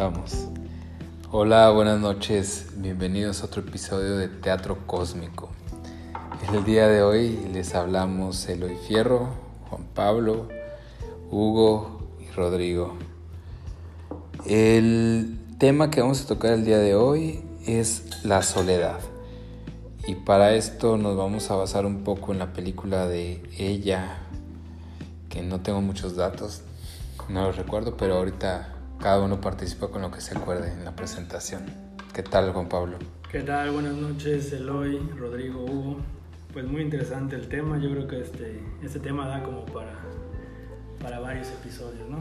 Vamos. Hola, buenas noches. Bienvenidos a otro episodio de Teatro Cósmico. El día de hoy les hablamos Eloy Fierro, Juan Pablo, Hugo y Rodrigo. El tema que vamos a tocar el día de hoy es la soledad. Y para esto nos vamos a basar un poco en la película de ella, que no tengo muchos datos, no los recuerdo, pero ahorita cada uno participa con lo que se acuerde en la presentación. ¿Qué tal, Juan Pablo? ¿Qué tal? Buenas noches, Eloy, Rodrigo, Hugo. Pues muy interesante el tema. Yo creo que este, este tema da como para, para varios episodios, ¿no?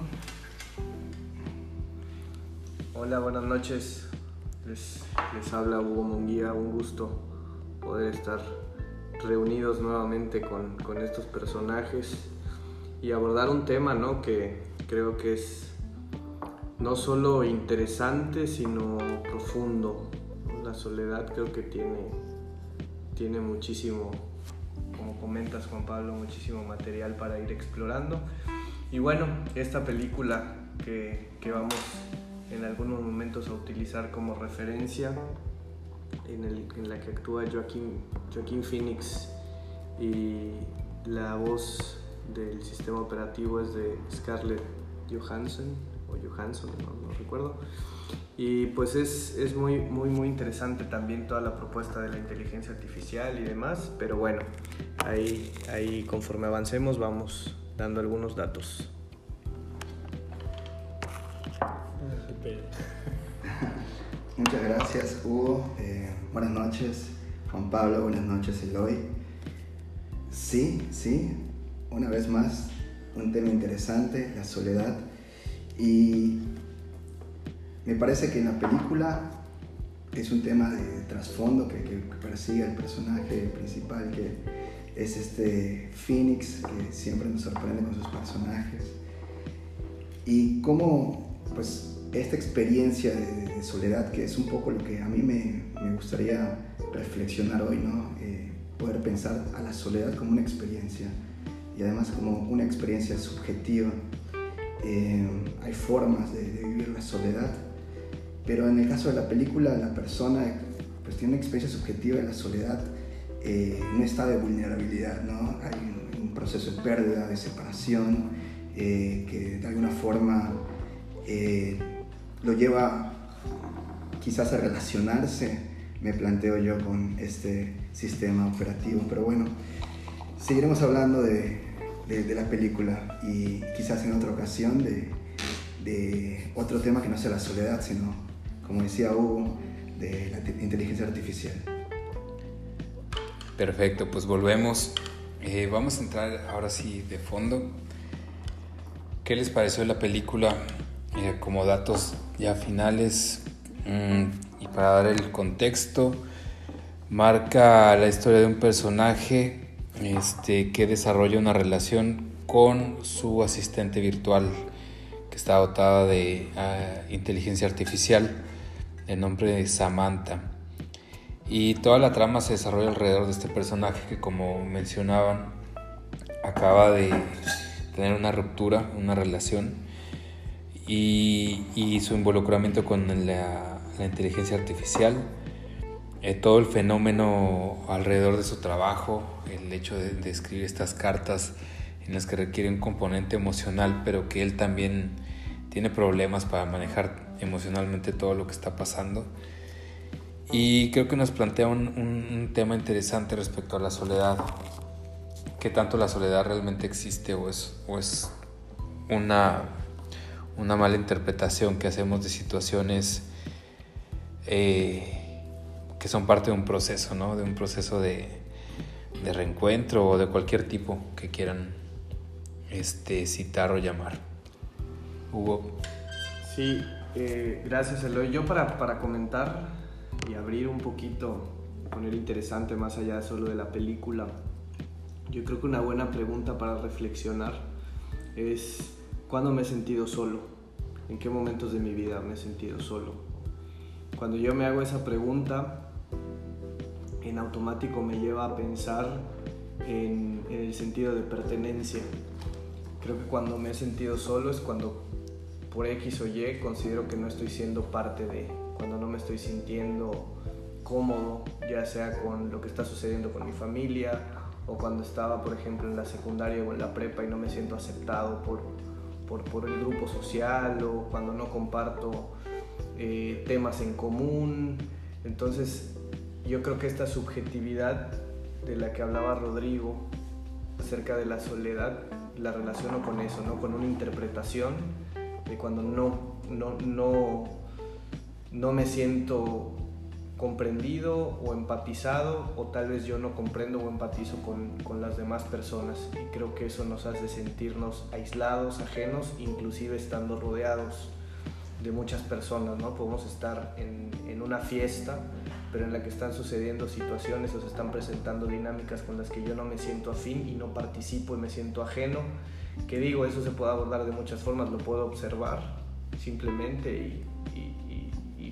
Hola, buenas noches. Les, les habla Hugo Monguía. Un gusto poder estar reunidos nuevamente con, con estos personajes y abordar un tema ¿no? que creo que es no solo interesante, sino profundo. La soledad creo que tiene, tiene muchísimo, como comentas Juan Pablo, muchísimo material para ir explorando. Y bueno, esta película que, que vamos en algunos momentos a utilizar como referencia, en, la que actúa Joaquín, Joaquín Phoenix y la voz del sistema operativo es de Scarlett Johansson o Johansson, no, recuerdo. Y pues es, es, muy, muy, muy interesante también toda la propuesta de la inteligencia artificial y demás, pero bueno, ahí, ahí conforme avancemos vamos dando algunos datos. Muchas gracias, Hugo. Eh, buenas noches, Juan Pablo. Buenas noches, Eloy. Sí, sí, una vez más, un tema interesante, la soledad. Y me parece que en la película es un tema de trasfondo que, persigue el personaje principal, que es este Phoenix, que siempre nos sorprende con sus personajes. Y cómo, pues, esta experiencia de, de, soledad, que es un poco lo que a mí me, me gustaría reflexionar hoy, ¿no? Eh, poder pensar a la soledad como una experiencia y además como una experiencia subjetiva. Eh, hay formas de, de, vivir la soledad, pero en el caso de la película, la persona pues tiene una experiencia subjetiva de la soledad eh, no está de vulnerabilidad, ¿no? Hay un, un proceso de pérdida, de separación, eh, que de alguna forma lo lleva quizás a relacionarse, me planteo yo, con este sistema operativo. Pero bueno, seguiremos hablando de, de, de la película y quizás en otra ocasión de, de, otro tema que no sea la soledad, sino, como decía Hugo, de la inteligencia artificial. Perfecto, pues volvemos. Eh, vamos a entrar ahora sí de fondo. ¿Qué les pareció la película? Eh, como datos ya finales mmm, y para dar el contexto, marca la historia de un personaje este, que desarrolla una relación con su asistente virtual que está dotada de uh, inteligencia artificial, el nombre de Samantha. Y toda la trama se desarrolla alrededor de este personaje que como mencionaban acaba de tener una ruptura, una relación y, su involucramiento con la inteligencia artificial, eh, todo el fenómeno alrededor de su trabajo, el hecho de, de, escribir estas cartas en las que requiere un componente emocional, pero que él también tiene problemas para manejar emocionalmente todo lo que está pasando. Y creo que nos plantea un, tema interesante respecto a la soledad. ¿Qué tanto la soledad realmente existe o es, o es una, una mala interpretación que hacemos de situaciones eh, que son parte de un proceso, ¿no? De un proceso de, de, reencuentro o de cualquier tipo que quieran este, citar o llamar. Hugo. Sí, eh, gracias Eloy. Yo para, para comentar y abrir un poquito, poner interesante más allá solo de la película, yo creo que una buena pregunta para reflexionar es ¿cuándo me he sentido solo? ¿En qué momentos de mi vida me he sentido solo? Cuando yo me hago esa pregunta, en automático me lleva a pensar en, el sentido de pertenencia. Creo que cuando me he sentido solo es cuando por X o Y considero que no estoy siendo parte de, cuando no me estoy sintiendo cómodo, ya sea con lo que está sucediendo con mi familia o cuando estaba, por ejemplo, en la secundaria o en la prepa y no me siento aceptado por, por, por el grupo social o cuando no comparto eh, temas en común. Entonces, yo creo que esta subjetividad de la que hablaba Rodrigo acerca de la soledad, la relaciono con eso, ¿no? con una interpretación de cuando no, no, no, no me siento comprendido o empatizado o tal vez yo no comprendo o empatizo con, con, las demás personas y creo que eso nos hace sentirnos aislados, ajenos, inclusive estando rodeados de muchas personas, ¿no? Podemos estar en, en una fiesta, pero en la que están sucediendo situaciones o se están presentando dinámicas con las que yo no me siento afín y no participo y me siento ajeno, que digo, eso se puede abordar de muchas formas, lo puedo observar simplemente y,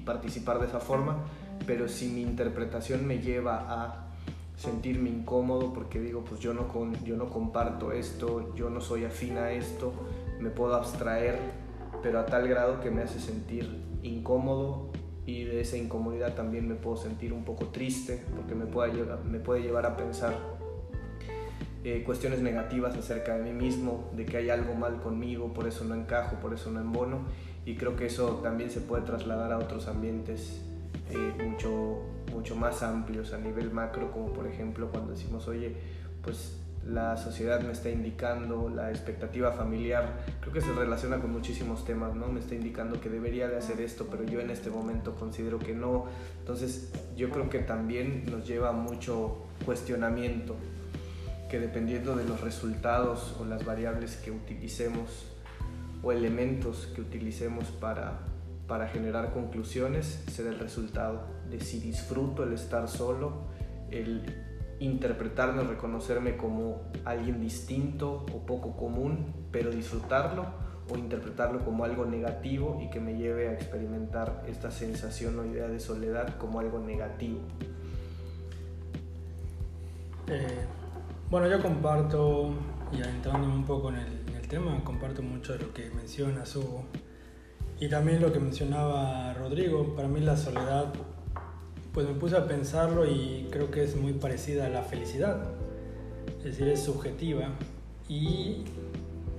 participar de esa forma, pero si mi interpretación me lleva a sentirme incómodo porque digo, pues yo no, con, yo no comparto esto, yo no soy afín a esto, me puedo abstraer, pero a tal grado que me hace sentir incómodo y de esa incomodidad también me puedo sentir un poco triste porque me puede llevar, me puede llevar a pensar eh, cuestiones negativas acerca de mí mismo, de que hay algo mal conmigo, por eso no encajo, por eso no embono y creo que eso también se puede trasladar a otros ambientes eh, mucho, mucho más amplios a nivel macro, como por ejemplo cuando decimos, oye, pues la sociedad me está indicando, la expectativa familiar, creo que se relaciona con muchísimos temas, ¿no? Me está indicando que debería de hacer esto, pero yo en este momento considero que no. Entonces yo creo que también nos lleva mucho cuestionamiento, que dependiendo de los resultados o las variables que utilicemos o elementos que utilicemos para, para generar conclusiones, será el resultado de si disfruto el estar solo, el interpretarme, reconocerme como alguien distinto o poco común, pero disfrutarlo o interpretarlo como algo negativo y que me lleve a experimentar esta sensación o idea de soledad como algo negativo. Eh, bueno, yo comparto, y entrando un poco en el, en el, tema, comparto mucho de lo que menciona Hugo y también lo que mencionaba Rodrigo. Para mí la soledad pues me puse a pensarlo y creo que es muy parecida a la felicidad. Es decir, es subjetiva y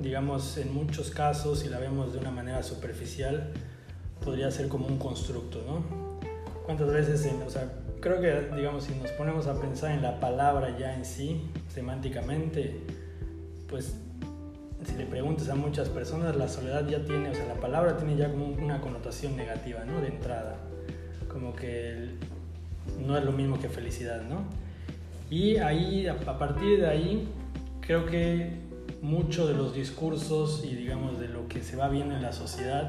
digamos en muchos casos, si la vemos de una manera superficial, podría ser como un constructo, ¿no? ¿Cuántas veces, o sea, creo que digamos si nos ponemos a pensar en la palabra ya en sí, semánticamente, pues si le preguntas a muchas personas, la soledad ya tiene, o sea, la palabra tiene ya como una connotación negativa, ¿no? De entrada. Como que no es lo mismo que felicidad, ¿no? Y ahí, a partir de ahí, creo que mucho de los discursos y digamos de lo que se va viendo en la sociedad,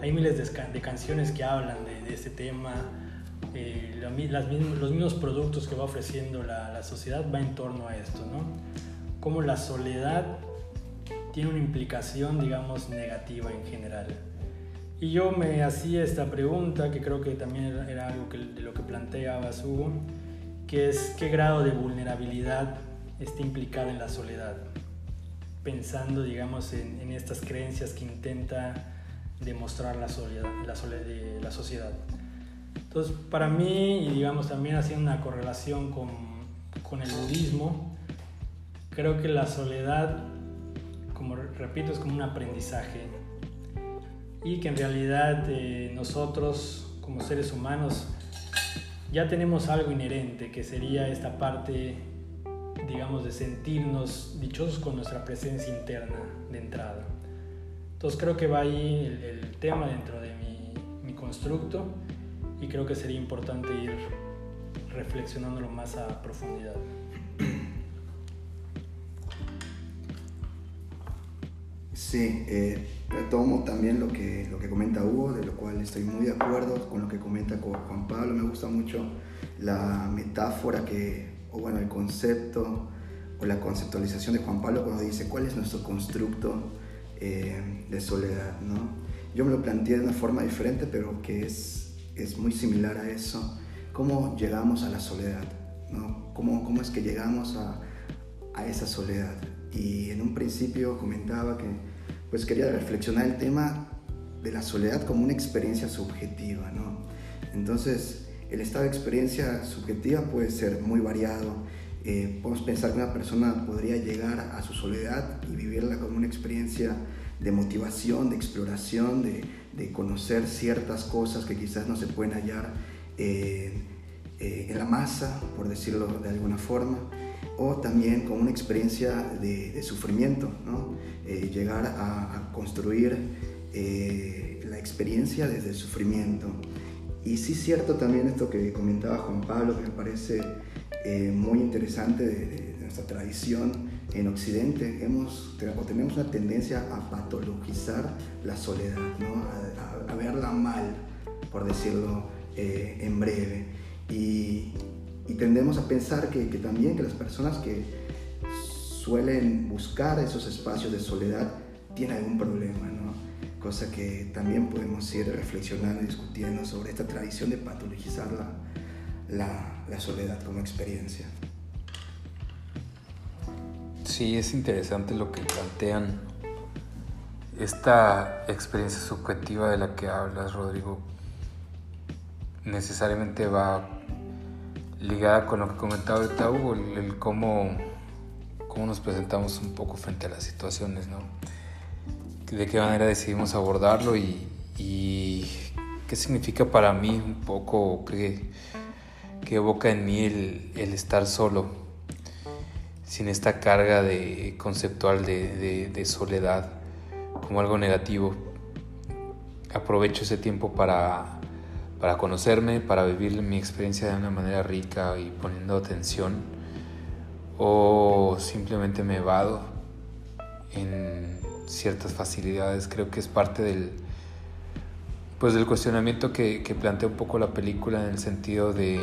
hay miles de, canciones que hablan de, este tema, eh, los mismos productos que va ofreciendo la, la, sociedad va en torno a esto, ¿no? Como la soledad tiene una implicación, digamos, negativa en general. Y yo me hacía esta pregunta, que creo que también era algo que, de lo que planteaba Hugo, que es qué grado de vulnerabilidad está implicada en la soledad, pensando, digamos, en, en estas creencias que intenta demostrar la, soledad, la, soledad, la sociedad. Entonces, para mí, y digamos también haciendo una correlación con, con el budismo, creo que la soledad, como repito, es como un aprendizaje y que en realidad eh, nosotros como seres humanos ya tenemos algo inherente que sería esta parte digamos de sentirnos dichosos con nuestra presencia interna de entrada. Entonces creo que va ahí el, tema dentro de mi, mi constructo y creo que sería importante ir reflexionándolo más a profundidad. Sí, eh, retomo también lo que, lo que comenta Hugo, de lo cual estoy muy de acuerdo con lo que comenta Juan Pablo. Me gusta mucho la metáfora que, o bueno, el concepto o la conceptualización de Juan Pablo cuando dice cuál es nuestro constructo eh, de soledad. ¿no? Yo me lo planteé de una forma diferente, pero que es, es muy similar a eso. ¿Cómo llegamos a la soledad? ¿no? ¿Cómo, ¿Cómo es que llegamos a, a esa soledad? Y en un principio comentaba que pues quería reflexionar el tema de la soledad como una experiencia subjetiva, ¿no? Entonces, el estado de experiencia subjetiva puede ser muy variado. Eh, podemos pensar que una persona podría llegar a su soledad y vivirla como una experiencia de motivación, de exploración, de, de conocer ciertas cosas que quizás no se pueden hallar eh, eh, en la masa, por decirlo de alguna forma, o también como una experiencia de, de sufrimiento, ¿no? llegar a, a construir la experiencia desde el sufrimiento. Y sí cierto también esto que comentaba Juan Pablo, que me parece eh, muy interesante de, nuestra tradición en Occidente. Hemos, tenemos una tendencia a patologizar la soledad, ¿no? a, verla mal, por decirlo eh, en breve. Y, y, tendemos a pensar que, que también que las personas que suelen buscar esos espacios de soledad tienen algún problema. ¿no? cosa que también podemos ir reflexionando y discutiendo sobre esta tradición de patologizar la, la, soledad como experiencia. Sí, es interesante lo que plantean. Esta experiencia subjetiva de la que hablas, Rodrigo, necesariamente va ligada con lo que comentaba ahorita Hugo, el, el cómo, cómo nos presentamos un poco frente a las situaciones, ¿no? de qué manera decidimos abordarlo y, qué significa para mí un poco, qué, evoca en mí el, estar solo, sin esta carga de, conceptual de, soledad como algo negativo. Aprovecho ese tiempo para, para conocerme, para vivir mi experiencia de una manera rica y poniendo atención, o simplemente me evado en ciertas facilidades. Creo que es parte del, pues del cuestionamiento que, que plantea un poco la película en el sentido de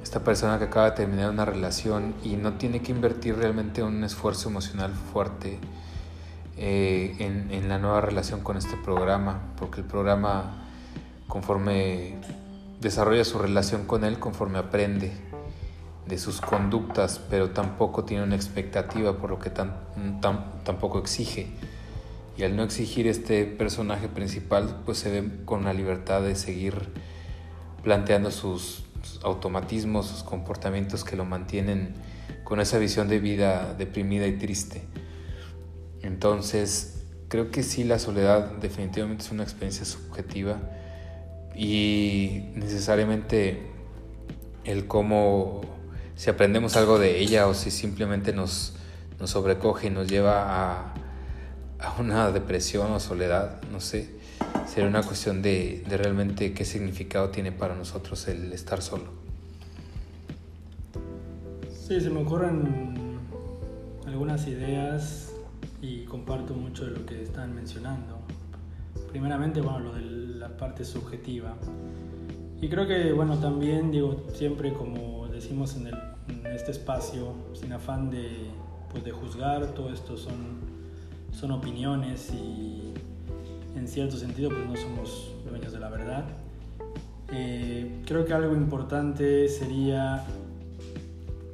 esta persona que acaba de terminar una relación y no tiene que invertir realmente un esfuerzo emocional fuerte eh, en, en, la nueva relación con este programa, porque el programa conforme desarrolla su relación con él, conforme aprende de sus conductas, pero tampoco tiene una expectativa, por lo que tampoco exige. Y al no exigir este personaje principal, pues se ve con la libertad de seguir planteando sus, automatismos, sus comportamientos que lo mantienen con esa visión de vida deprimida y triste. Entonces, creo que sí, la soledad definitivamente es una experiencia subjetiva y necesariamente el cómo, si aprendemos algo de ella o si simplemente nos, nos sobrecoge y nos lleva a, a una depresión o soledad, no sé, sería una cuestión de, de, realmente qué significado tiene para nosotros el estar solo. Sí, se me ocurren algunas ideas y comparto mucho de lo que están mencionando. Primeramente, bueno, lo de la parte subjetiva. Y creo que, bueno, también digo, siempre como decimos en, el, en este espacio, sin afán de, pues, de juzgar, todo esto son son opiniones y en cierto sentido pues no somos dueños de la verdad. Eh, creo que algo importante sería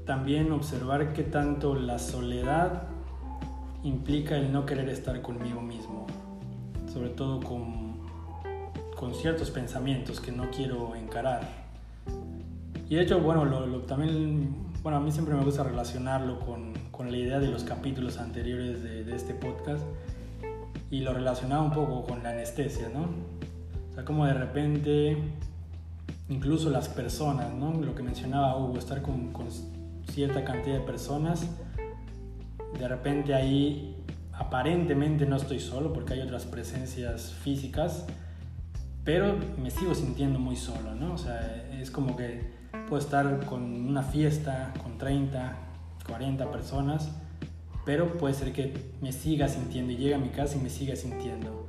también observar qué tanto la soledad implica el no querer estar conmigo mismo, sobre todo con, con ciertos pensamientos que no quiero encarar. Y de hecho, bueno, lo, también, bueno, a mí siempre me gusta relacionarlo con, con la idea de los capítulos anteriores de, de, este podcast y lo relacionaba un poco con la anestesia, ¿no? O sea, como de repente, incluso las personas, ¿no? Lo que mencionaba Hugo, estar con, con cierta cantidad de personas, de repente ahí aparentemente no estoy solo porque hay otras presencias físicas, pero me sigo sintiendo muy solo, ¿no? O sea, es como que puedo estar con una fiesta con 30, 40 personas, pero puede ser que me siga sintiendo y llegue a mi casa y me siga sintiendo.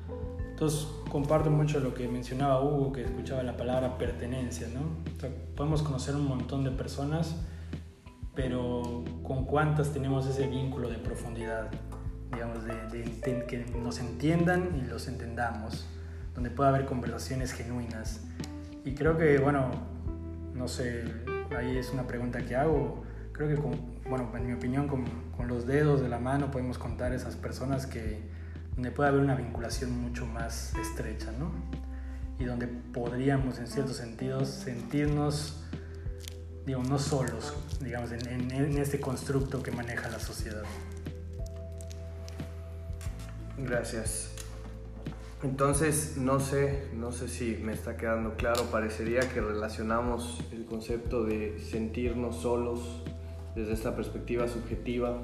Entonces comparto mucho lo que mencionaba Hugo, que escuchaba la palabra pertenencia, ¿no? podemos conocer un montón de personas, pero ¿con cuántas tenemos ese vínculo de profundidad? Digamos, de, de que nos entiendan y los entendamos, donde pueda haber conversaciones genuinas. Y creo que, bueno, no sé, ahí es una pregunta que hago. Creo que bueno, en mi opinión, con, con, los dedos de la mano podemos contar esas personas que donde puede haber una vinculación mucho más estrecha, ¿no? Y donde podríamos en ciertos sentidos sentirnos, digo, no solos, digamos, en, en este constructo que maneja la sociedad. Gracias. Entonces, no sé, no sé si me está quedando claro, parecería que relacionamos el concepto de sentirnos solos desde esta perspectiva subjetiva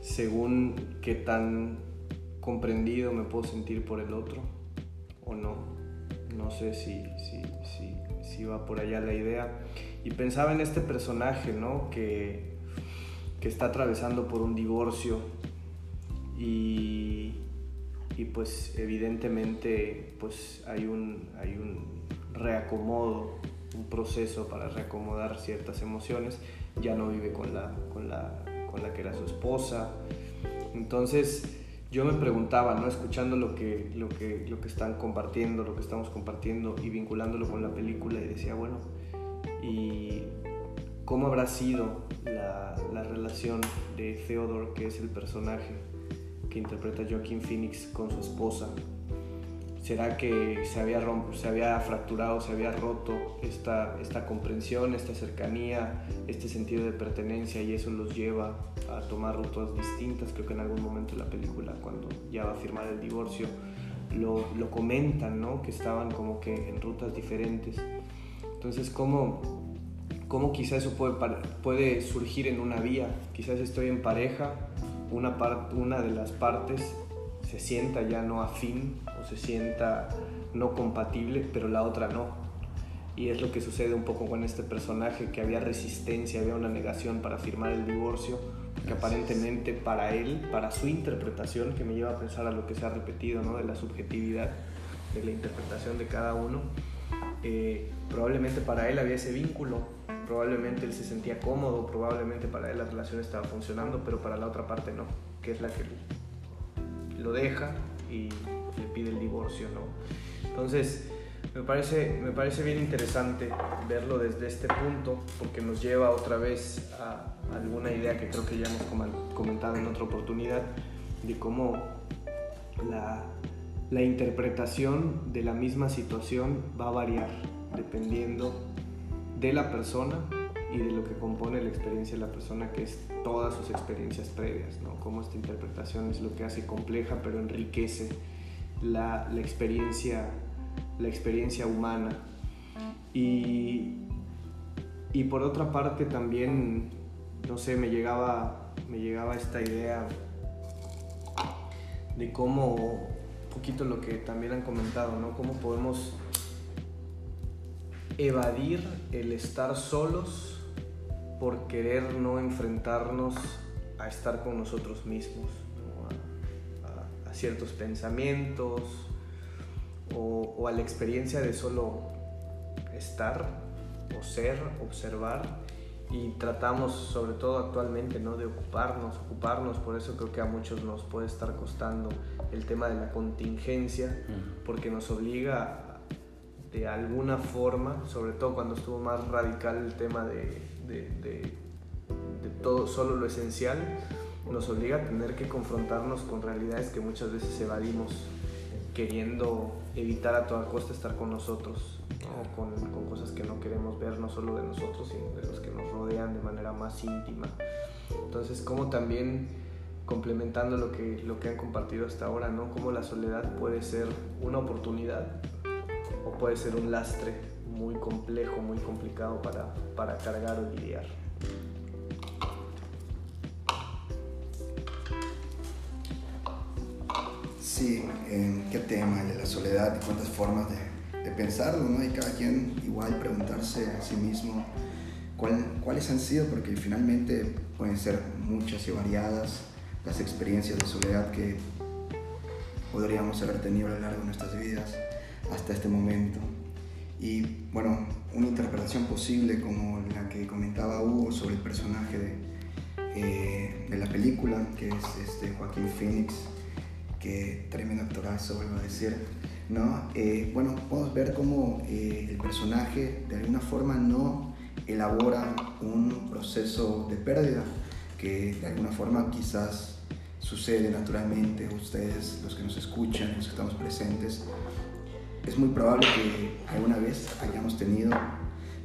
según qué tan comprendido me puedo sentir por el otro o no. No sé si, si, si, si va por allá la idea. Y pensaba en este personaje, ¿no? Que, que está atravesando por un divorcio y, y pues evidentemente pues hay un, hay un reacomodo, un proceso para reacomodar ciertas emociones. Ya no vive con la, con la, con la que era su esposa. Entonces, yo me preguntaba, ¿no? escuchando lo que, lo, que, lo que están compartiendo, lo que estamos compartiendo y vinculándolo con la película y decía, bueno, ¿y cómo habrá sido la, la relación de Theodore, que es el personaje que interpreta Joaquín Phoenix, con su esposa? ¿Será que se había, se había fracturado, se había roto esta, esta comprensión, esta cercanía, este sentido de pertenencia y eso los lleva a tomar rutas distintas? Creo que en algún momento de la película, cuando ya va a firmar el divorcio, lo, lo comentan, ¿no? Que estaban como que en rutas diferentes. Entonces, ¿cómo, cómo quizás eso puede, puede surgir en una vía? Quizás estoy en pareja, una, part, una de las partes se sienta ya no afín o se sienta no compatible, pero la otra no. Y es lo que sucede un poco con este personaje, que había resistencia, había una negación para firmar el divorcio, que aparentemente para él, para su interpretación, que me lleva a pensar a lo que se ha repetido, ¿no? de la subjetividad, de la interpretación de cada uno, eh, probablemente para él había ese vínculo, probablemente él se sentía cómodo, probablemente para él la relación estaba funcionando, pero para la otra parte no, que es la que lo deja y le pide el divorcio, ¿no? Entonces, me parece, me parece bien interesante verlo desde este punto porque nos lleva otra vez a alguna idea que creo que ya hemos comentado en otra oportunidad de cómo la, la interpretación de la misma situación va a variar dependiendo de la persona y de lo que compone la experiencia de la persona, que es todas sus experiencias previas, ¿no? Cómo esta interpretación es lo que hace compleja, pero enriquece la, la experiencia, la experiencia humana. Y, y por otra parte también, no sé, me llegaba, me llegaba esta idea de cómo, un poquito lo que también han comentado, ¿no? Cómo podemos evadir el estar solos por querer no enfrentarnos a estar con nosotros mismos, a, ciertos pensamientos o, a la experiencia de solo estar o ser, observar y tratamos sobre todo actualmente ¿no? de ocuparnos, ocuparnos, por eso creo que a muchos nos puede estar costando el tema de la contingencia, porque nos obliga de alguna forma, sobre todo cuando estuvo más radical el tema de, de, todo, solo lo esencial, nos obliga a tener que confrontarnos con realidades que muchas veces evadimos queriendo evitar a toda costa estar con nosotros, o con, con, cosas que no queremos ver, no solo de nosotros, sino de los que nos rodean de manera más íntima. Entonces, como también complementando lo que, lo que han compartido hasta ahora, ¿no? Cómo la soledad puede ser una oportunidad o puede ser un lastre muy complejo, muy complicado para, para cargar o lidiar. Sí, qué tema de la soledad y cuántas formas de, de, pensarlo, ¿no? Y cada quien igual preguntarse a sí mismo cuál, cuáles han sido, porque finalmente pueden ser muchas y variadas las experiencias de soledad que podríamos haber tenido a lo largo de nuestras vidas hasta este momento. Y bueno, una interpretación posible como la que comentaba Hugo sobre el personaje de, eh, de la película, que es este Joaquín Phoenix, que tremendo actorazo, vuelvo a decir. ¿no? Eh, bueno, podemos ver cómo eh, el personaje de alguna forma no elabora un proceso de pérdida, que de alguna forma quizás sucede naturalmente, ustedes, los que nos escuchan, los que estamos presentes, es muy probable que alguna vez hayamos tenido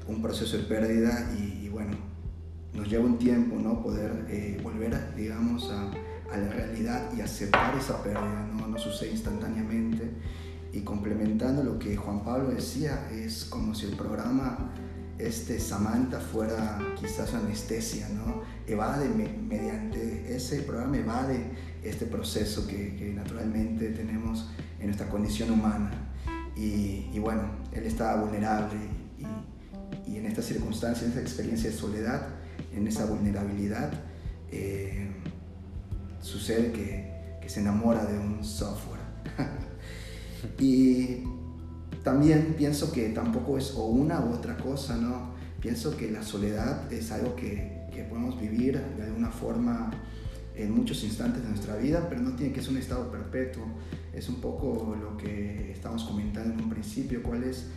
un proceso de pérdida y, bueno, nos lleva un tiempo, ¿no? Poder eh, volver, digamos, a, a, la realidad y aceptar esa pérdida, ¿no? No sucede instantáneamente. Y complementando lo que Juan Pablo decía, es como si el programa este Samantha fuera quizás anestesia, ¿no? Evade mediante ese programa, evade este proceso que, que naturalmente tenemos en nuestra condición humana. Y, y bueno, él estaba vulnerable y, y, en estas circunstancias, en esta experiencia de soledad, en esa vulnerabilidad, eh, sucede que, que se enamora de un software. y también pienso que tampoco es o una u otra cosa, ¿no? Pienso que la soledad es algo que, que podemos vivir de alguna forma en muchos instantes de nuestra vida, pero no tiene que ser un estado perpetuo. Es un poco lo que estamos comentando en un principio, cuál es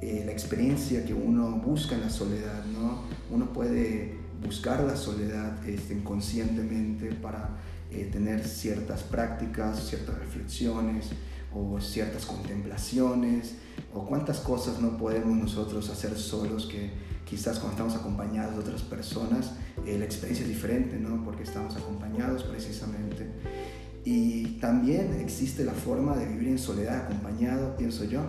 eh, la experiencia que uno busca en la soledad, ¿no? Uno puede buscar la soledad este, inconscientemente para eh, tener ciertas prácticas, ciertas reflexiones, o ciertas contemplaciones o cuántas cosas no podemos nosotros hacer solos que quizás cuando estamos acompañados de otras personas eh, la experiencia es diferente, ¿no? Porque estamos acompañados precisamente. Y también existe la forma de vivir en soledad acompañado, pienso yo,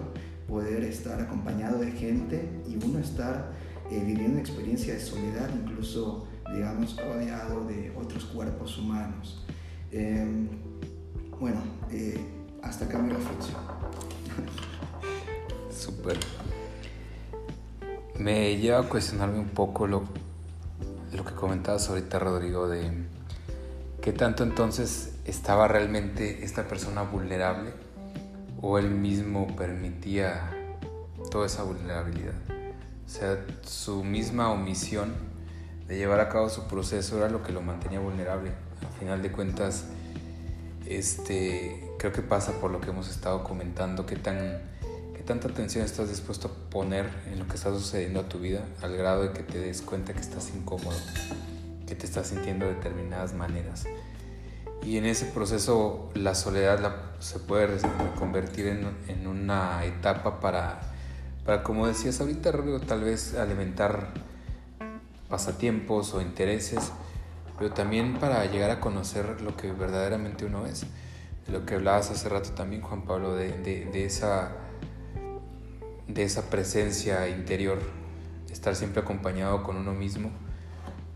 poder estar acompañado de gente y uno estar eh, viviendo una experiencia de soledad, incluso, digamos, rodeado de otros cuerpos humanos. Em, bueno, eh, hasta acá mi reflexión. Súper. Me lleva a cuestionarme un poco lo, lo que comentabas ahorita, Rodrigo, de qué tanto entonces estaba realmente esta persona vulnerable o él mismo permitía toda esa vulnerabilidad. O sea, su misma omisión de llevar a cabo su proceso era lo que lo mantenía vulnerable. Al final de cuentas, este, creo que pasa por lo que hemos estado comentando, qué, tan, qué tanta atención estás dispuesto a poner en lo que está sucediendo a tu vida, al grado de que te des cuenta que estás incómodo, que te estás sintiendo de determinadas maneras. Y en ese proceso la soledad se puede convertir en, en, una etapa para, para, como decías ahorita, tal vez alimentar pasatiempos o intereses pero también para llegar a conocer lo que verdaderamente uno es. De lo que hablabas hace rato también, Juan Pablo, de, de, esa, de esa presencia interior, estar siempre acompañado con uno mismo,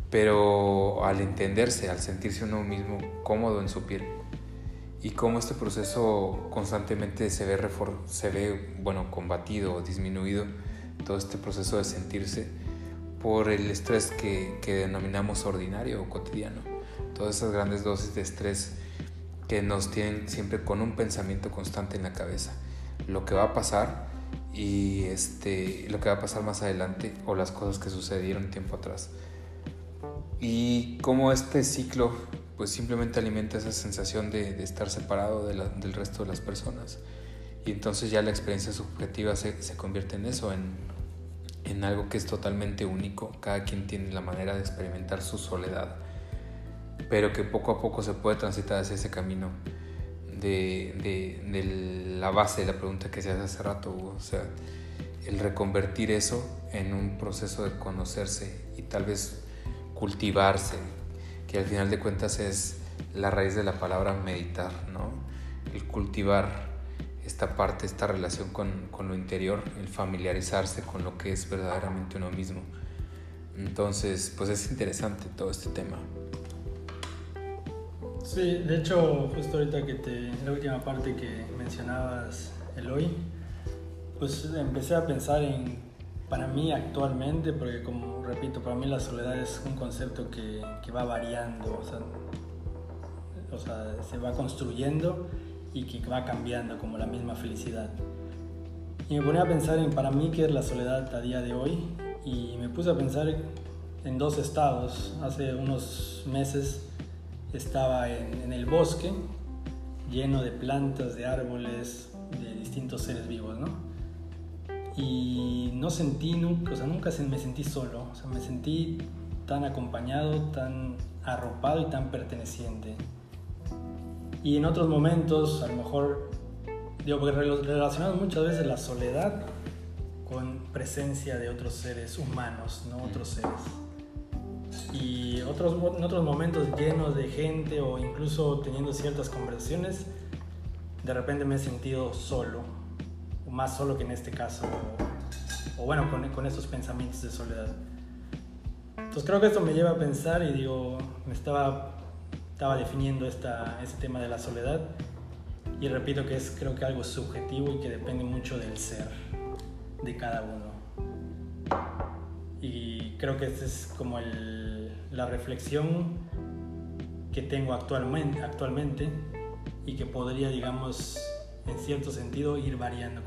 pero al entenderse, al sentirse uno mismo cómodo en su piel. Y cómo este proceso constantemente se ve, se ve bueno, combatido o disminuido, todo este proceso de sentirse por el estrés que, que denominamos ordinario o cotidiano. Todas esas grandes dosis de estrés que nos tienen siempre con un pensamiento constante en la cabeza. Lo que va a pasar y este, lo que va a pasar más adelante o las cosas que sucedieron tiempo atrás. Y cómo este ciclo pues simplemente alimenta esa sensación de, estar separado del resto de las personas. Y entonces ya la experiencia subjetiva se, se convierte en eso, en en algo que es totalmente único. Cada quien tiene la manera de experimentar su soledad, pero que poco a poco se puede transitar hacia ese camino de, de, la base de la pregunta que se hace hace rato, O sea, el reconvertir eso en un proceso de conocerse y tal vez cultivarse, que al final de cuentas es la raíz de la palabra meditar, ¿no? El cultivar esta parte, esta relación con, con, lo interior, el familiarizarse con lo que es verdaderamente uno mismo. Entonces, pues es interesante todo este tema. Sí, de hecho, justo ahorita que te, la última parte que mencionabas, Eloy, pues empecé a pensar en, para mí actualmente, porque como repito, para mí la soledad es un concepto que, que va variando, o sea, o sea, se va construyendo y que va cambiando como la misma felicidad. Y me ponía a pensar en para mí qué es la soledad a día de hoy y me puse a pensar en dos estados. Hace unos meses estaba en, el bosque lleno de plantas, de árboles, de distintos seres vivos, ¿no? Y no sentí nunca, o sea, nunca me sentí solo, o sea, me sentí tan acompañado, tan arropado y tan perteneciente. Y en otros momentos, a lo mejor, digo, porque relacionamos muchas veces la soledad con presencia de otros seres humanos, no otros seres. Y otros, en otros momentos llenos de gente o incluso teniendo ciertas conversaciones, de repente me he sentido solo, más solo que en este caso, o, bueno, con, con esos pensamientos de soledad. Entonces creo que esto me lleva a pensar y digo, me estaba, estaba definiendo esta, este tema de la soledad y repito que es creo que algo subjetivo y que depende mucho del ser de cada uno. Y creo que esta es como el, la reflexión que tengo actualmente, actualmente y que podría, digamos, en cierto sentido ir variando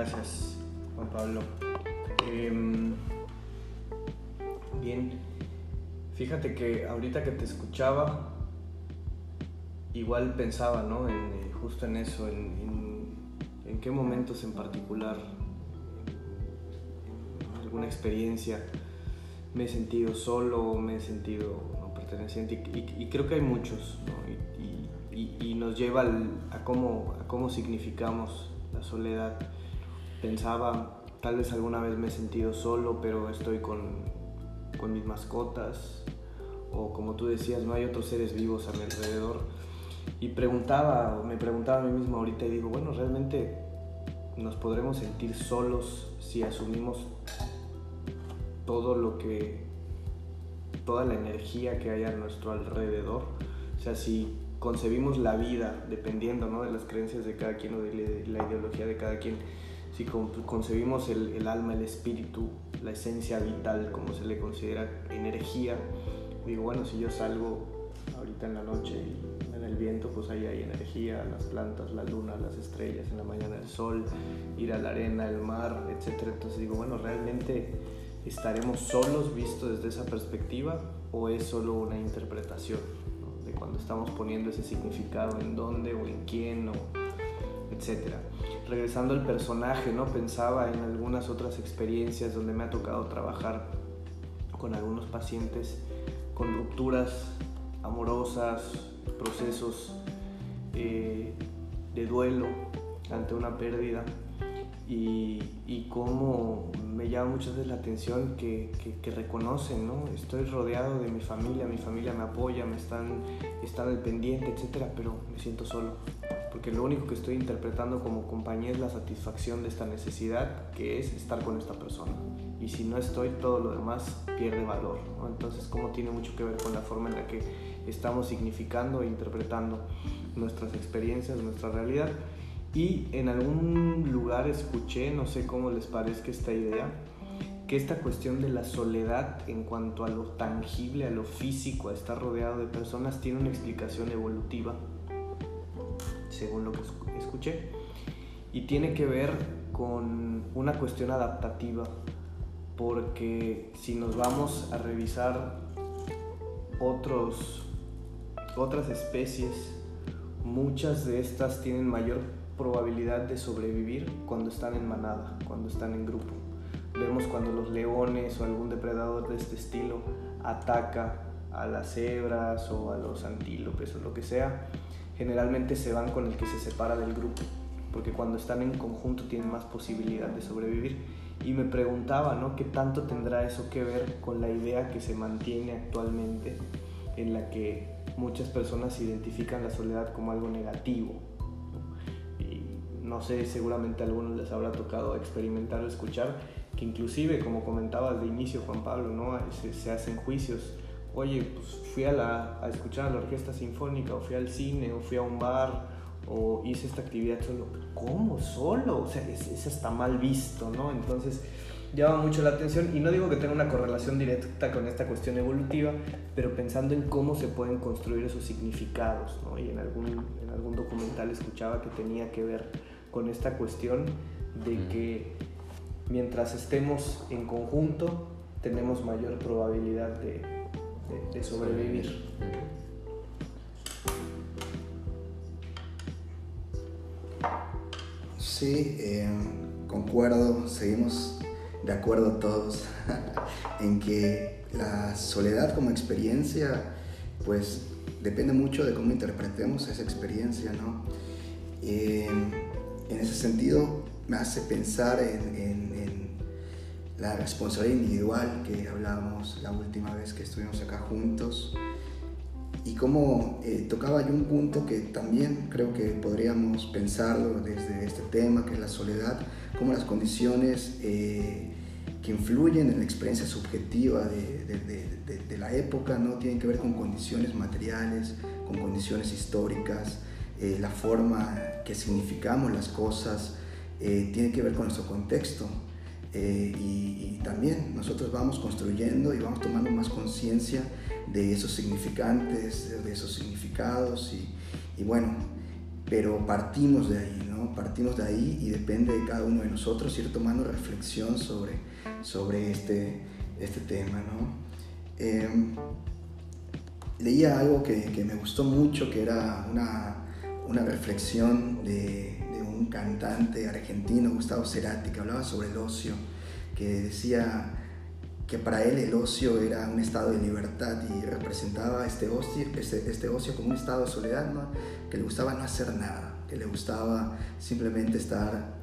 Gracias, Juan Pablo. Em, bien, fíjate que ahorita que te escuchaba, igual pensaba, ¿no? Eh, justo en eso, en, qué momentos en particular, en alguna experiencia, me he sentido solo, me he sentido no perteneciente, y, creo que hay muchos, y, nos lleva a, cómo, a cómo significamos la soledad. Pensaba, tal vez alguna vez me he sentido solo, pero estoy con, con mis mascotas, o como tú decías, no hay otros seres vivos a mi alrededor y preguntaba, me preguntaba a mí mismo ahorita y digo, bueno, realmente nos podremos sentir solos si asumimos todo lo que, toda la energía que hay a nuestro alrededor. O sea, si concebimos la vida dependiendo ¿no? de las creencias de cada quien o de la ideología de cada quien, si concebimos el, alma, el espíritu, la esencia vital, como se le considera energía, digo, bueno, si yo salgo ahorita en la noche y el viento, pues ahí hay energía, las plantas, la luna, las estrellas, en la mañana el sol, ir a la arena, el mar, etc. Entonces digo, bueno, ¿realmente estaremos solos visto desde esa perspectiva o es solo una interpretación de cuando estamos poniendo ese significado en dónde o en quién etcétera? Regresando al personaje, ¿no? Pensaba en algunas otras experiencias donde me ha tocado trabajar con algunos pacientes con rupturas amorosas, procesos eh, de duelo ante una pérdida y, y cómo me llama muchas veces la atención que, que, reconocen, ¿no? Estoy rodeado de mi familia, mi familia me apoya, me están, están al pendiente, etcétera, pero me siento solo, porque lo único que estoy interpretando como compañía es la satisfacción de esta necesidad que es estar con esta persona. Y si no estoy, todo lo demás pierde valor, ¿no? Entonces, cómo tiene mucho que ver con la forma en la que estamos significando e interpretando nuestras experiencias, nuestra realidad. Y en algún lugar escuché, no sé cómo les parezca esta idea, que esta cuestión de la soledad en cuanto a lo tangible, a lo físico, a estar rodeado de personas, tiene una explicación evolutiva, según lo que escuché, y tiene que ver con una cuestión adaptativa, porque si nos vamos a revisar otros otras especies, muchas de estas tienen mayor probabilidad de sobrevivir cuando están en manada, cuando están en grupo. Vemos cuando los leones o algún depredador de este estilo ataca a las cebras o a los antílopes o lo que sea, generalmente se van con el que se separa del grupo, porque cuando están en conjunto tienen más posibilidad de sobrevivir. Y me preguntaba, ¿no? ¿Qué tanto tendrá eso que ver con la idea que se mantiene actualmente en la que muchas personas identifican la soledad como algo negativo. Y no sé, seguramente a algunos les habrá tocado experimentar o escuchar que inclusive, como comentabas de inicio Juan Pablo, ¿no? se, hacen juicios. Oye, pues fui a, la, a escuchar a la orquesta sinfónica, o fui al cine, o fui a un bar, o hice esta actividad solo. ¿Cómo? ¿Solo? O sea, es, es hasta mal visto, ¿no? Entonces, llama mucho la atención y no digo que tenga una correlación directa con esta cuestión evolutiva, pero pensando en cómo se pueden construir esos significados, ¿no? y en algún, en algún documental escuchaba que tenía que ver con esta cuestión de que mientras estemos en conjunto tenemos mayor probabilidad de, de, sobrevivir. Sí, eh, concuerdo, seguimos de acuerdo todos en que la soledad como experiencia, pues depende mucho de cómo interpretemos esa experiencia, ¿no? Eh, en ese sentido, me hace pensar en, la responsabilidad individual que hablábamos la última vez que estuvimos acá juntos y cómo eh, tocaba yo un punto que también creo que podríamos pensarlo desde este tema, que es la soledad, cómo las condiciones eh, que influyen en la experiencia subjetiva de, la época no tienen que ver con condiciones materiales, con condiciones históricas, eh, la forma que significamos las cosas, eh, tiene que ver con nuestro contexto. Eh, y, también nosotros vamos construyendo y vamos tomando más conciencia de esos significantes, de, esos significados y, bueno, pero partimos de ahí, ¿no? Partimos de ahí y depende de cada uno de nosotros ir tomando reflexión sobre, sobre este, este tema, ¿no? Em, leía algo que, que, me gustó mucho, que era una, una reflexión de, un cantante argentino, Gustavo Cerati, que hablaba sobre el ocio, que decía que para él el ocio era un estado de libertad y representaba este ocio, este, este ocio como un estado de soledad, que le gustaba no hacer nada, que le gustaba simplemente estar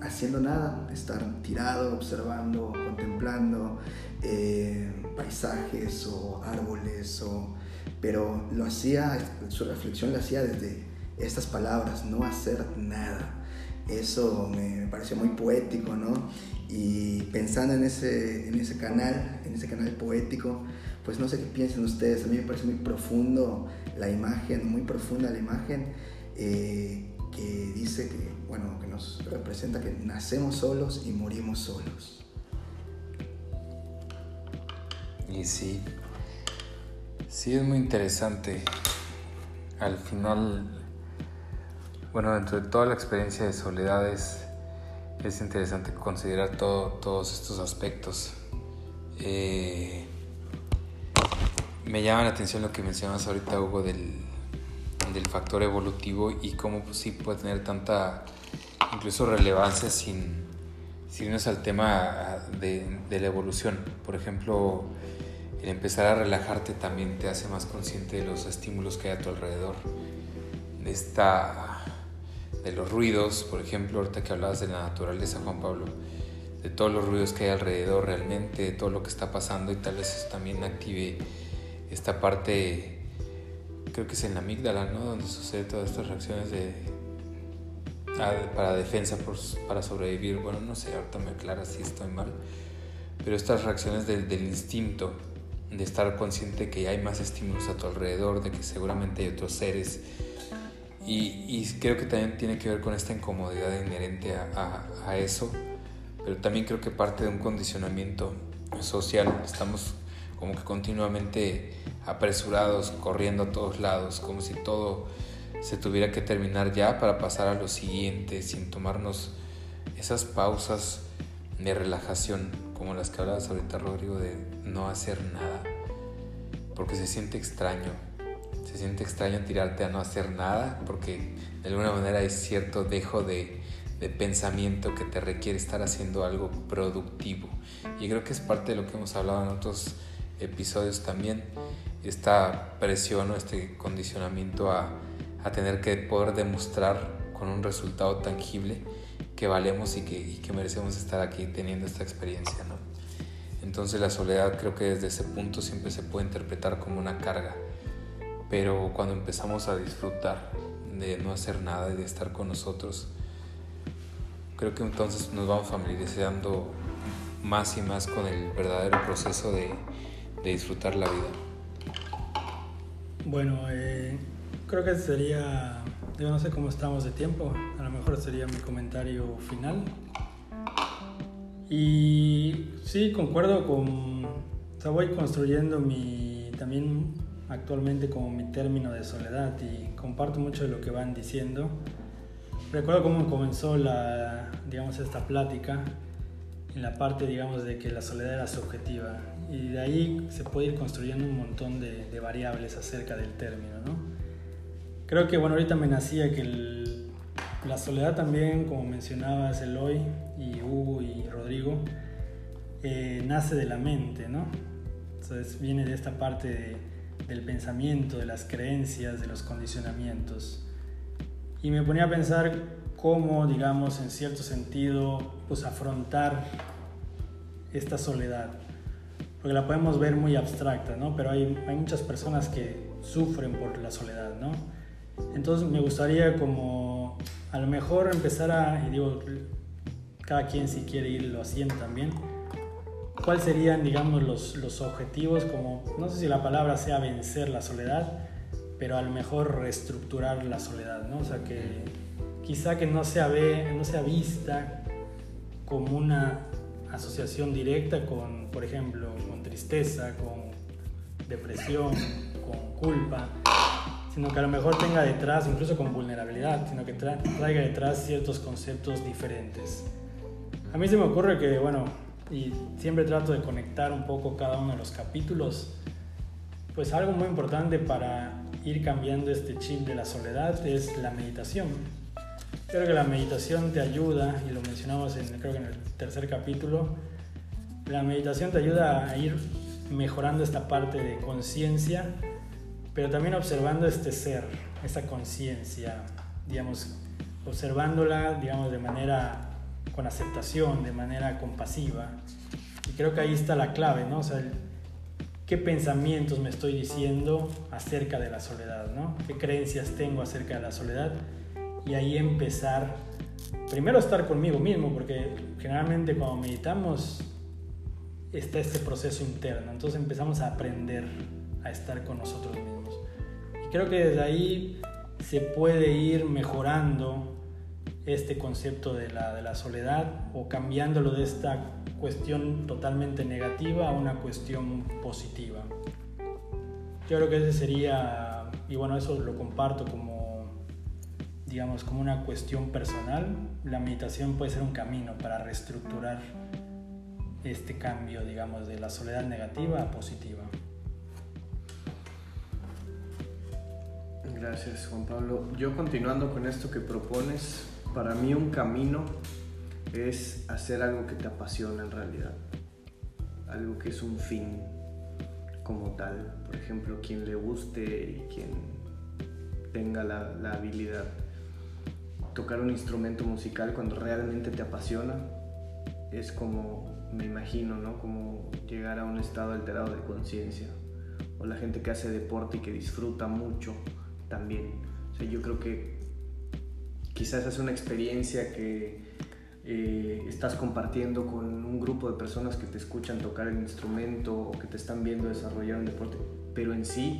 haciendo nada, estar tirado, observando, contemplando eh, paisajes o árboles, o, pero lo hacía, su reflexión la hacía desde estas palabras, no hacer nada. Eso me pareció muy poético, ¿no? Y pensando en ese, en ese canal, en ese canal poético, pues no sé qué piensan ustedes, a mí me parece muy profundo la imagen, muy profunda la imagen, eh, que dice que, bueno, que nos representa que nacemos solos y morimos solos. Y sí, sí es muy interesante. Al final bueno, dentro de toda la experiencia de soledad es, interesante considerar todos estos aspectos. Eh, me llama la atención lo que mencionas ahorita, Hugo, del, factor evolutivo y cómo pues, sí puede tener tanta incluso relevancia sin, sin irnos al tema de, la evolución. Por ejemplo, el empezar a relajarte también te hace más consciente de los estímulos que hay a tu alrededor, de esta de los ruidos, por ejemplo, ahorita que hablabas de la naturaleza, Juan Pablo, de todos los ruidos que hay alrededor realmente, de todo lo que está pasando y tal vez eso también active esta parte, creo que es en la amígdala, ¿no? Donde sucede todas estas reacciones de ah, para defensa, para sobrevivir. Bueno, no sé, ahorita me aclara si estoy mal, pero estas reacciones del, del instinto, de estar consciente que hay más estímulos a tu alrededor, de que seguramente hay otros seres y, creo que también tiene que ver con esta incomodidad inherente a, eso, pero también creo que parte de un condicionamiento social. Estamos como que continuamente apresurados, corriendo a todos lados, como si todo se tuviera que terminar ya para pasar a lo siguiente, sin tomarnos esas pausas de relajación, como las que hablabas ahorita, Rodrigo, de no hacer nada, porque se siente extraño, se siente extraño tirarte a no hacer nada porque de alguna manera hay cierto dejo de, pensamiento que te requiere estar haciendo algo productivo. Y creo que es parte de lo que hemos hablado en otros episodios también, esta presión o este condicionamiento a, tener que poder demostrar con un resultado tangible que valemos y que, y que merecemos estar aquí teniendo esta experiencia. ¿no? Entonces la soledad creo que desde ese punto siempre se puede interpretar como una carga pero cuando empezamos a disfrutar de no hacer nada y de estar con nosotros, creo que entonces nos vamos familiarizando más y más con el verdadero proceso de, disfrutar la vida. Bueno, eh, creo que sería, yo no sé cómo estamos de tiempo, a lo mejor sería mi comentario final. Y sí, concuerdo con, o sea, voy construyendo mi, también actualmente como mi término de soledad y comparto mucho de lo que van diciendo. Recuerdo cómo comenzó la, digamos, esta plática en la parte, digamos, de que la soledad era subjetiva y de ahí se puede ir construyendo un montón de, variables acerca del término, ¿no? Creo que, bueno, ahorita me nacía que la soledad también, como mencionabas Eloy y Hugo y Rodrigo, eh, nace de la mente, ¿no? Entonces viene de esta parte del pensamiento, de las creencias, de los condicionamientos. Y me ponía a pensar cómo, digamos, en cierto sentido, pues afrontar esta soledad. Porque la podemos ver muy abstracta, ¿no? Pero hay, muchas personas que sufren por la soledad, ¿no? Entonces me gustaría como a lo mejor empezar a, y digo, cada quien si quiere irlo haciendo también, ¿cuáles serían, digamos, los, los objetivos como, no sé si la palabra sea vencer la soledad, pero a lo mejor reestructurar la soledad, ¿no? O sea, que quizá que no sea, ve, no sea vista como una asociación directa con, por ejemplo, con tristeza, con depresión, con culpa, sino que a lo mejor tenga detrás, incluso con vulnerabilidad, sino que traiga detrás ciertos conceptos diferentes. A mí se me ocurre que, bueno, y siempre trato de conectar un poco cada uno de los capítulos, pues algo muy importante para ir cambiando este chip de la soledad es la meditación. Creo que la meditación te ayuda, y lo mencionamos en, creo que en el tercer capítulo, la meditación te ayuda a ir mejorando esta parte de conciencia, pero también observando este ser, esta conciencia, digamos, observándola, digamos, de manera con aceptación, de manera compasiva. Y creo que ahí está la clave, ¿no? O sea, qué pensamientos me estoy diciendo acerca de la soledad, ¿no? ¿Qué creencias tengo acerca de la soledad? Y ahí empezar, primero estar conmigo mismo, porque generalmente cuando meditamos está este proceso interno, entonces empezamos a aprender a estar con nosotros mismos. Y creo que desde ahí se puede ir mejorando este concepto de la, de la soledad o cambiándolo de esta cuestión totalmente negativa a una cuestión positiva. Yo creo que ese sería, y bueno, eso lo comparto como, digamos, como una cuestión personal. La meditación puede ser un camino para reestructurar este cambio, digamos, de la soledad negativa a positiva. Gracias, Juan Pablo. Yo continuando con esto que propones, para mí un camino es hacer algo que te apasiona en realidad, algo que es un fin como tal. Por ejemplo, quien le guste y quien tenga la, habilidad. Tocar un instrumento musical cuando realmente te apasiona es como me imagino, ¿no? Como llegar a un estado alterado de conciencia. O la gente que hace deporte y que disfruta mucho también. O sea, yo creo que quizás es una experiencia que eh, estás compartiendo con un grupo de personas que te escuchan tocar el instrumento o que te están viendo desarrollar un deporte, pero en sí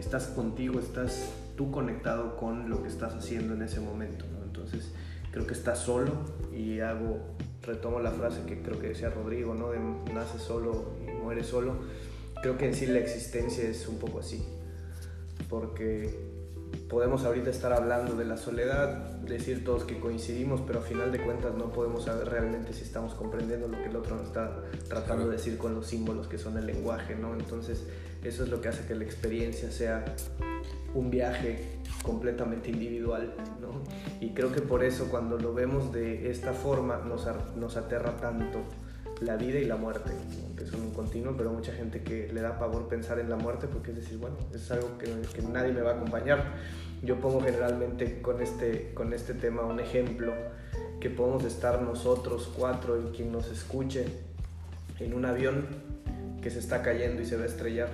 estás contigo, estás tú conectado con lo que estás haciendo en ese momento. ¿no? Entonces creo que estás solo y hago retomo la frase que creo que decía Rodrigo, ¿no? De nace solo y muere solo. Creo que en sí la existencia es un poco así, porque podemos ahorita estar hablando de la soledad, decir todos que coincidimos, pero a final de cuentas no podemos saber realmente si estamos comprendiendo lo que el otro nos está tratando de decir con los símbolos que son el lenguaje, ¿no? Entonces eso es lo que hace que la experiencia sea un viaje completamente individual, ¿no? Y creo que por eso cuando lo vemos de esta forma nos, nos aterra tanto la vida y la muerte, que son un continuo, pero mucha gente que le da pavor pensar en la muerte porque es decir, bueno, es algo que, que, nadie me va a acompañar. Yo pongo generalmente con este, con este tema un ejemplo, que podemos estar nosotros cuatro y quien nos escuche en un avión que se está cayendo y se va a estrellar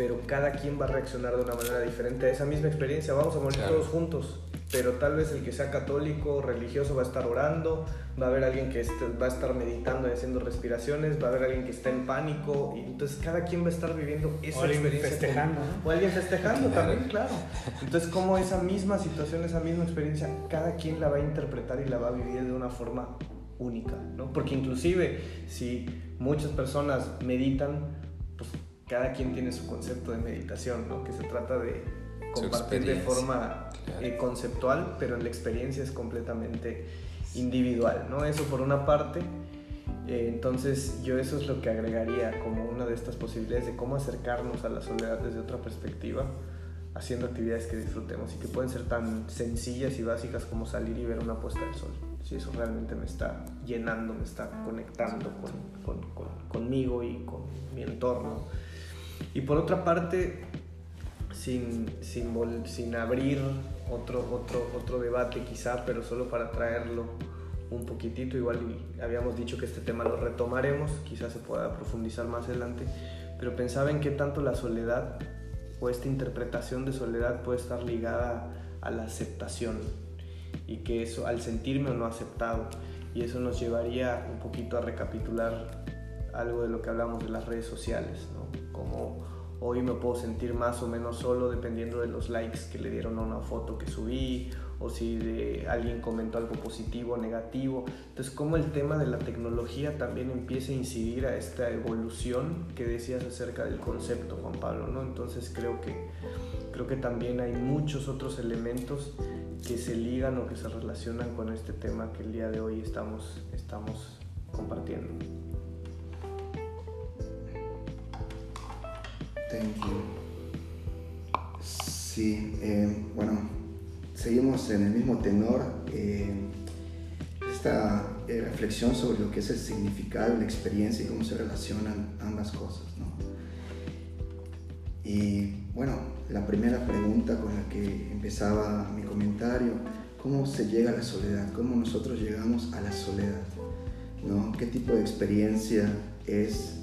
pero cada quien va a reaccionar de una manera diferente a esa misma experiencia. Vamos a morir todos juntos, pero tal vez el que sea católico o religioso va a estar orando, va a haber alguien que va a estar meditando y haciendo respiraciones, va a haber alguien que está en pánico, y entonces cada quien va a estar viviendo esa o alguien experiencia. Festejando, O alguien festejando también, claro. Entonces, como esa misma situación, esa misma experiencia, cada quien la va a interpretar y la va a vivir de una forma única, ¿no? Porque inclusive si muchas personas meditan, pues cada quien tiene su concepto de meditación, ¿no? Que se trata de compartir de forma claro. eh, conceptual, pero en la experiencia es completamente individual, ¿no? Eso por una parte. Eh, entonces yo eso es lo que agregaría como una de estas posibilidades de cómo acercarnos a la soledad desde otra perspectiva, haciendo actividades que disfrutemos y que pueden ser tan sencillas y básicas como salir y ver una puesta del sol. Si eso realmente me está llenando, me está conectando con, con, conmigo y con mi entorno. Y por otra parte, sin, sin, sin abrir otro, otro, otro debate quizá, pero solo para traerlo un poquitito, igual habíamos dicho que este tema lo retomaremos, quizás se pueda profundizar más adelante, pero pensaba en qué tanto la soledad o esta interpretación de soledad puede estar ligada a la aceptación y que eso al sentirme o no aceptado y eso nos llevaría un poquito a recapitular algo de lo que hablamos de las redes sociales, ¿no? Como hoy me puedo sentir más o menos solo dependiendo de los likes que le dieron a una foto que subí o si alguien comentó algo positivo o negativo. Entonces, cómo el tema de la tecnología también empieza a incidir a esta evolución que decías acerca del concepto, Juan Pablo, ¿no? Entonces, creo que, creo que también hay muchos otros elementos que se ligan o que se relacionan con este tema que el día de hoy estamos, estamos compartiendo. Thank you. Sí, eh, bueno, seguimos en el mismo tenor. Eh, esta eh, reflexión sobre lo que es el significado, la experiencia y cómo se relacionan ambas cosas. ¿no? Y bueno, la primera pregunta con la que empezaba mi comentario, ¿cómo se llega a la soledad? ¿Cómo nosotros llegamos a la soledad? ¿no? ¿Qué tipo de experiencia es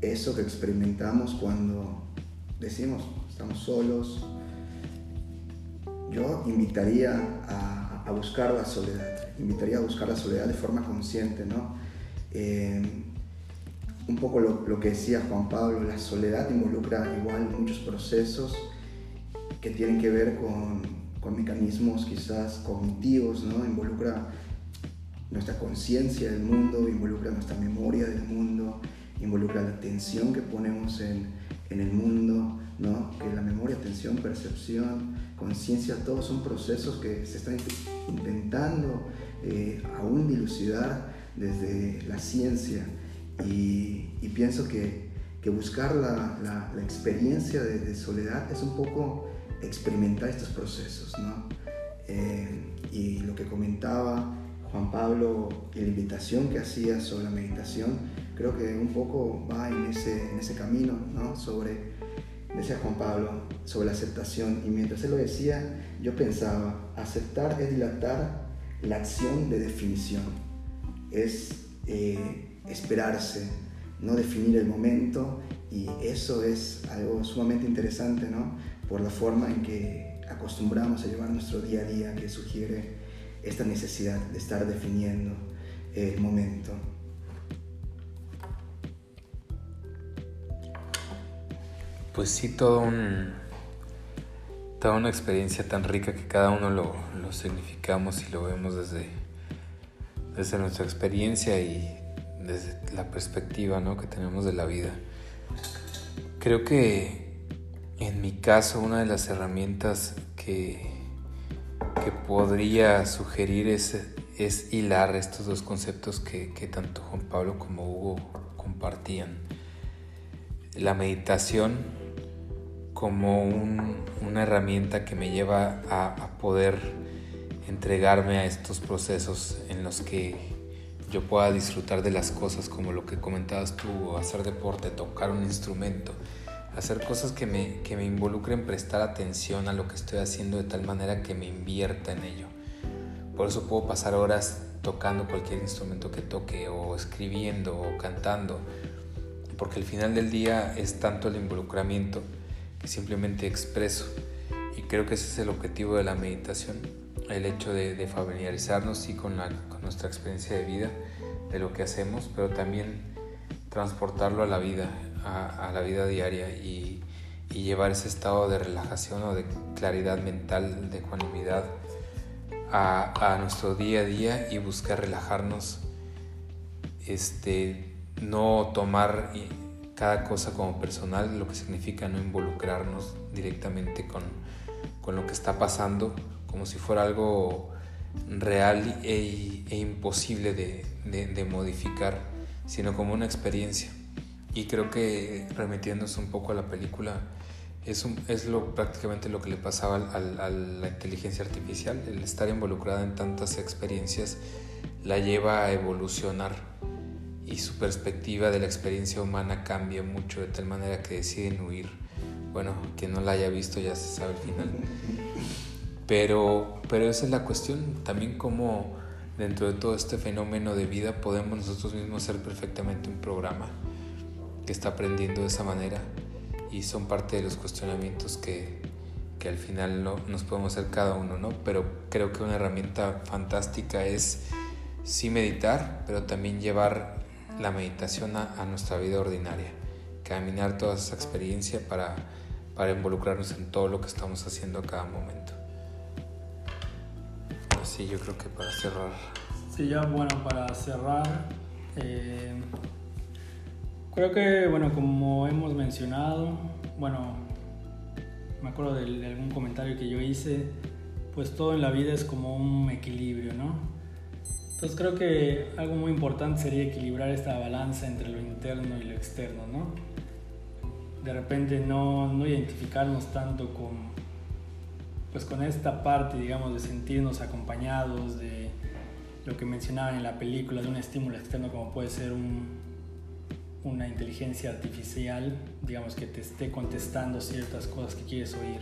eso que experimentamos cuando decimos, estamos solos, yo invitaría a, buscar la soledad, invitaría a buscar la soledad de forma consciente, ¿no? Eh, un poco lo, que decía Juan Pablo, la soledad involucra igual muchos procesos que tienen que ver con, con mecanismos quizás cognitivos, ¿no? Involucra nuestra conciencia del mundo, involucra nuestra memoria del mundo, involucra la atención que ponemos en, en el mundo, ¿no? que la memoria, atención, percepción, conciencia, todos son procesos que se están intentando eh, aún dilucidar desde la ciencia y, pienso que, que buscar la, la, experiencia de, soledad es un poco experimentar estos procesos. ¿no? Eh, y lo que comentaba Juan Pablo y la invitación que hacía sobre la meditación, creo que un poco va en ese, en ese camino, ¿no? Sobre, decía Juan Pablo, sobre la aceptación. Y mientras él lo decía, yo pensaba, aceptar es dilatar la acción de definición, es eh, esperarse, no definir el momento, y eso es algo sumamente interesante, ¿no? Por la forma en que acostumbramos a llevar nuestro día a día, que sugiere esta necesidad de estar definiendo el momento. Pues sí, todo un, toda una experiencia tan rica que cada uno lo, significamos y lo vemos desde, desde nuestra experiencia y desde la perspectiva que tenemos de la vida. Creo que en mi caso una de las herramientas que, que podría sugerir es, es hilar estos dos conceptos que, tanto Juan Pablo como Hugo compartían. La meditación como una herramienta que me lleva a, poder entregarme a estos procesos en los que yo pueda disfrutar de las cosas como lo que comentabas tú, hacer deporte, tocar un instrumento, hacer cosas que me, que me involucren prestar atención a lo que estoy haciendo de tal manera que me invierta en ello. Por eso puedo pasar horas tocando cualquier instrumento que toque o escribiendo o cantando, porque al final del día es tanto el involucramiento simplemente expreso. Y creo que ese es el objetivo de la meditación, el hecho de, familiarizarnos sí, con, nuestra experiencia de vida, de lo que hacemos, pero también transportarlo a la vida, a, la vida diaria y, llevar ese estado de relajación o de claridad mental, de ecuanimidad a, nuestro día a día y buscar relajarnos, este, no tomar cada cosa como personal, lo que significa no involucrarnos directamente con, con lo que está pasando, como si fuera algo real e, e imposible de, de modificar, sino como una experiencia. Y creo que remitiéndose un poco a la película, es, es lo, prácticamente lo que le pasaba a la inteligencia artificial, el estar involucrada en tantas experiencias la lleva a evolucionar su perspectiva de la experiencia humana cambia mucho de tal manera que deciden huir. Bueno, quien no la haya visto ya se sabe el final. Pero, pero esa es la cuestión, también como dentro de todo este fenómeno de vida podemos nosotros mismos ser perfectamente un programa que está aprendiendo de esa manera y son parte de los cuestionamientos que, que al final no, nos podemos hacer cada uno, ¿no? Pero creo que una herramienta fantástica es sí meditar, pero también llevar la meditación a, nuestra vida ordinaria, caminar toda esa experiencia para, para involucrarnos en todo lo que estamos haciendo a cada momento. Así yo creo que para cerrar. Sí, ya bueno, para cerrar, eh, creo que bueno, como hemos mencionado, bueno, me acuerdo de, de algún comentario que yo hice, pues todo en la vida es como un equilibrio, ¿no? Entonces creo que algo muy importante sería equilibrar esta balanza entre lo interno y lo externo, ¿no? De repente no, no identificarnos tanto con, pues con esta parte, digamos, de sentirnos acompañados, de lo que mencionaban en la película, de un estímulo externo como puede ser un, una inteligencia artificial, digamos, que te esté contestando ciertas cosas que quieres oír.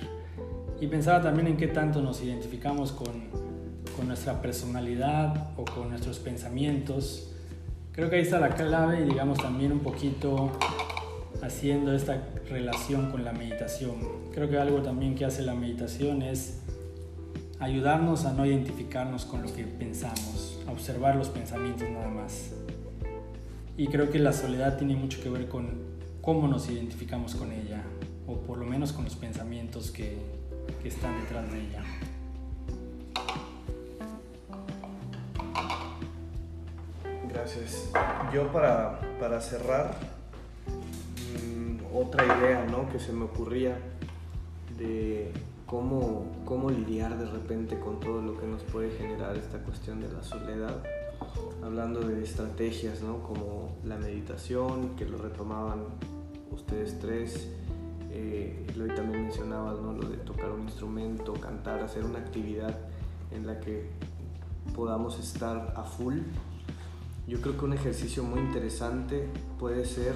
Y pensaba también en qué tanto nos identificamos con con nuestra personalidad o con nuestros pensamientos. Creo que ahí está la clave y digamos también un poquito haciendo esta relación con la meditación. Creo que algo también que hace la meditación es ayudarnos a no identificarnos con lo que pensamos, a observar los pensamientos nada más. Y creo que la soledad tiene mucho que ver con cómo nos identificamos con ella, o por lo menos con los pensamientos que, que están detrás de ella. Gracias. Yo para, para cerrar, mm, otra idea ¿no? que se me ocurría de cómo, cómo lidiar de repente con todo lo que nos puede generar esta cuestión de la soledad, hablando de estrategias ¿no? como la meditación, que lo retomaban ustedes tres, eh, también mencionabas ¿no? lo de tocar un instrumento, cantar, hacer una actividad en la que podamos estar a full yo creo que un ejercicio muy interesante puede ser,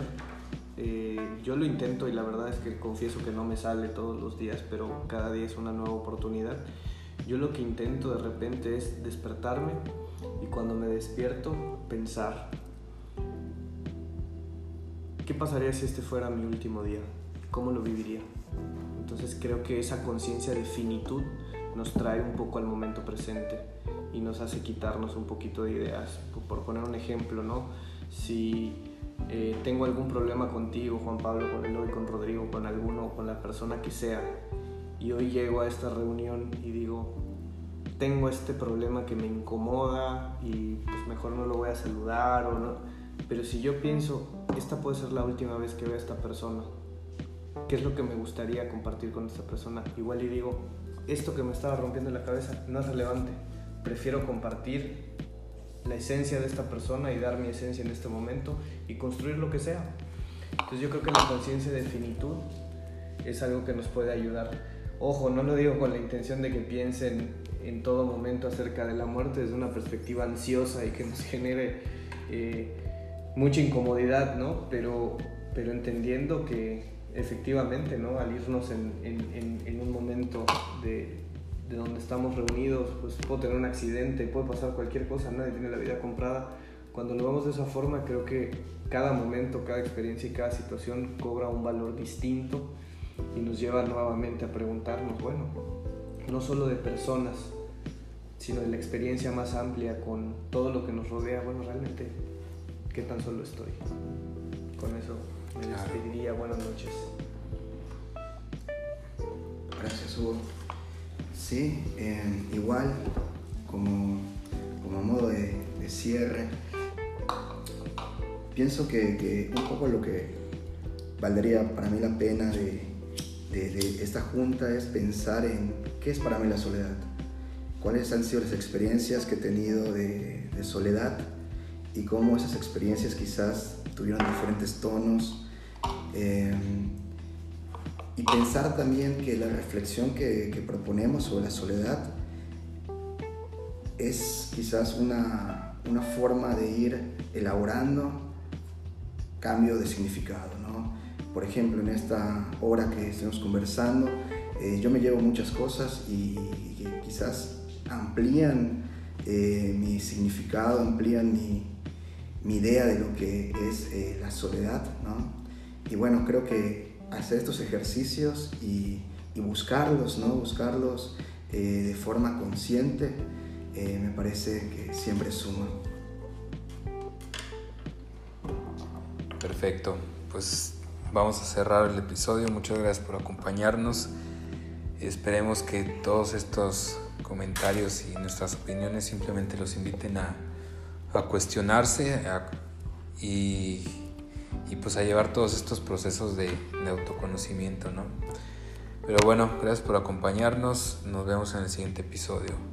eh, yo lo intento y la verdad es que confieso que no me sale todos los días, pero cada día es una nueva oportunidad. Yo lo que intento de repente es despertarme y cuando me despierto pensar, ¿qué pasaría si este fuera mi último día? ¿Cómo lo viviría? Entonces creo que esa conciencia de finitud nos trae un poco al momento presente y nos hace quitarnos un poquito de ideas. Por poner un ejemplo, ¿no? Si eh, tengo algún problema contigo, Juan Pablo, con Eloy, con Rodrigo, con alguno, con la persona que sea, y hoy llego a esta reunión y digo, tengo este problema que me incomoda y pues mejor no lo voy a saludar o no. Pero si yo pienso, esta puede ser la última vez que veo a esta persona, ¿qué es lo que me gustaría compartir con esta persona? Igual y digo, esto que me estaba rompiendo la cabeza no es relevante prefiero compartir la esencia de esta persona y dar mi esencia en este momento y construir lo que sea. Entonces yo creo que la conciencia de finitud es algo que nos puede ayudar. Ojo, no lo digo con la intención de que piensen en todo momento acerca de la muerte desde una perspectiva ansiosa y que nos genere eh, mucha incomodidad, ¿no? Pero, pero entendiendo que efectivamente, ¿no? Al irnos en, en, en un momento de, de donde estamos reunidos, pues puede tener un accidente, puede pasar cualquier cosa, nadie tiene la vida comprada. Cuando lo vemos de esa forma, creo que cada momento, cada experiencia y cada situación cobra un valor distinto y nos lleva nuevamente a preguntarnos, bueno, no solo de personas, sino de la experiencia más amplia con todo lo que nos rodea, bueno, realmente, ¿qué tan solo estoy? Con eso me despediría, buenas noches. Gracias, Hugo. Sí, em, igual, como, como modo de, cierre, pienso que, un poco lo que valdría para mí la pena de, esta junta es pensar en qué es para mí la soledad, cuáles han sido las experiencias que he tenido de, soledad y cómo esas experiencias quizás tuvieron diferentes tonos. Em, y pensar también que la reflexión que, que proponemos sobre la soledad es quizás una, una, forma de ir elaborando cambio de significado. ¿no? Por ejemplo, en esta hora que estamos conversando, eh, yo me llevo muchas cosas y, y quizás amplían eh, mi significado, amplían mi, mi, idea de lo que es eh, la soledad. ¿no? Y bueno, creo que hacer estos ejercicios y, buscarlos, ¿no? buscarlos eh, de forma consciente, me parece que siempre suma. Perfecto, pues vamos a cerrar el episodio. Muchas gracias por acompañarnos. Esperemos que todos estos comentarios y nuestras opiniones simplemente los inviten a, a cuestionarse y, y, pues a llevar todos estos procesos de, autoconocimiento, ¿no? Pero bueno, gracias por acompañarnos. Nos vemos en el siguiente episodio.